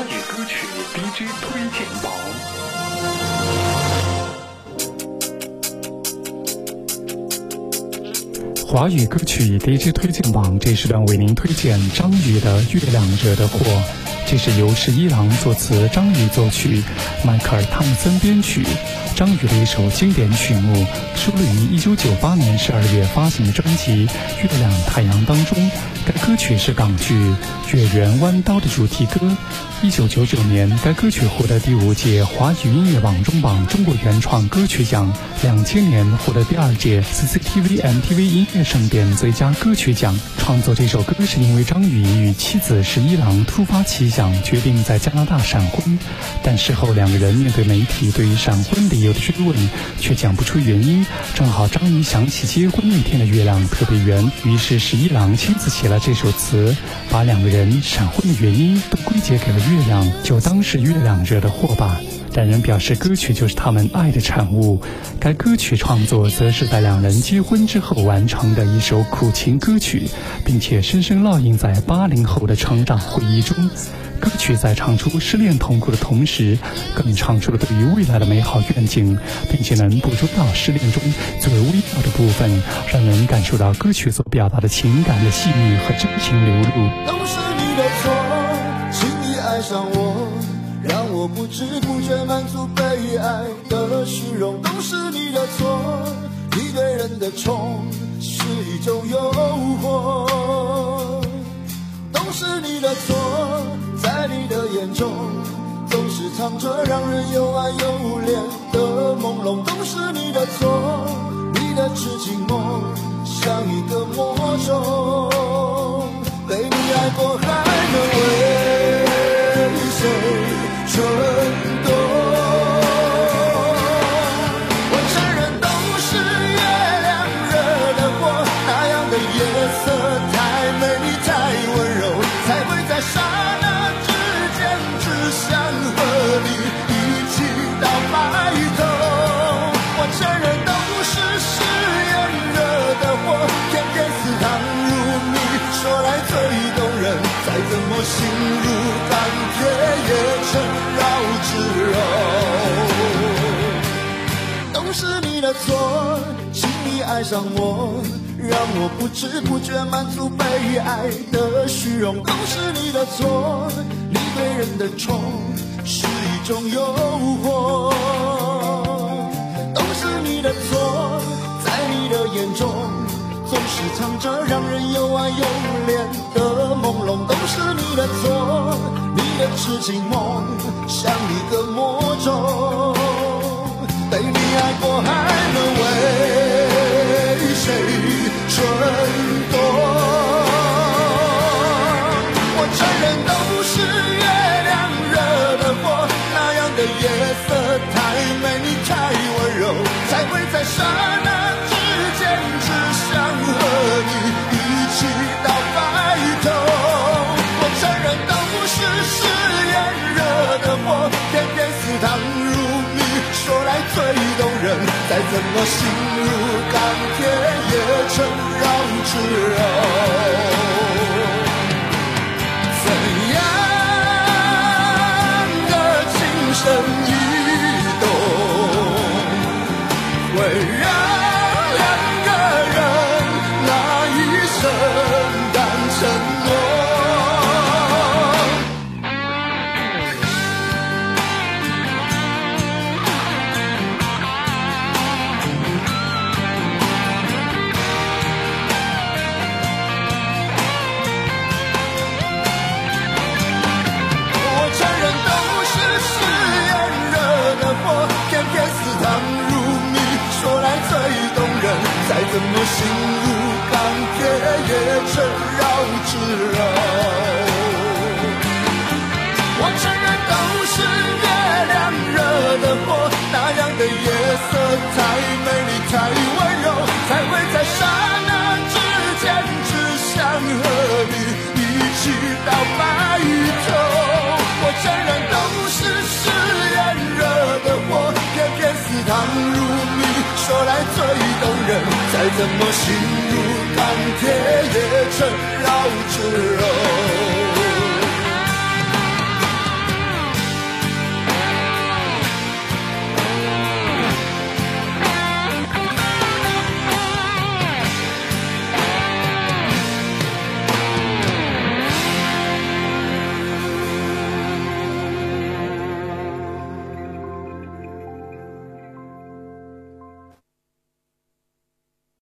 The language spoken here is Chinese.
华语歌曲 DJ 推荐榜。华语歌曲 DJ 推荐榜这时段为您推荐张宇的《月亮惹的祸》，这是由十一郎作词，张宇作曲，迈克尔·汤姆森编曲。张宇的一首经典曲目，收录于1998年12月发行的专辑《月亮太阳》当中。该歌曲是港剧《月圆弯刀》的主题歌。1999年，该歌曲获得第五届华语音乐榜中榜中国原创歌曲奖。2000年，获得第二届 CCTV MTV 音乐盛典最佳歌曲奖。创作这首歌是因为张宇与妻子十一郎突发奇想，决定在加拿大闪婚。但事后，两个人面对媒体对于闪婚的有。的追问，却讲不出原因。正好张仪想起结婚那天的月亮特别圆，于是十一郎亲自写了这首词，把两个人闪婚的原因都归结给了月亮，就当是月亮惹的祸吧。两人表示，歌曲就是他们爱的产物。该歌曲创作则是在两人结婚之后完成的一首苦情歌曲，并且深深烙印在八零后的成长回忆中。歌曲在唱出失恋痛苦的同时，更唱出了对于未来的美好愿景，并且能捕捉到失恋中最微妙的部分，让人感受到歌曲所表达的情感的细腻和真情流露。都是你的错，轻易爱上我，让我不知不觉满足被爱的虚荣。都是你的错，你对人的宠是一种诱惑。这让人又爱又怜的朦胧，都是你的错，你的痴情梦像一个魔咒，被你爱过还能为谁？怎么心如钢铁，也成绕指柔。都是你的错，轻易爱上我，让我不知不觉满足被爱的虚荣。都是你的错，你对人的宠是一种诱惑。都是你的错，在你的眼中总是藏着让人又爱又怜的朦胧。都是。你的错，你的痴情梦像一个魔咒，被你爱过还能为谁蠢便似糖如蜜，说来最动人，再怎么心如钢铁，也成绕指柔。怎么心如钢铁，也成绕指柔？我承认都是月亮惹的祸，那样的夜色太美丽，太温柔，才会在刹那之间只想和你一起到白怎么心如钢铁，也成绕指柔。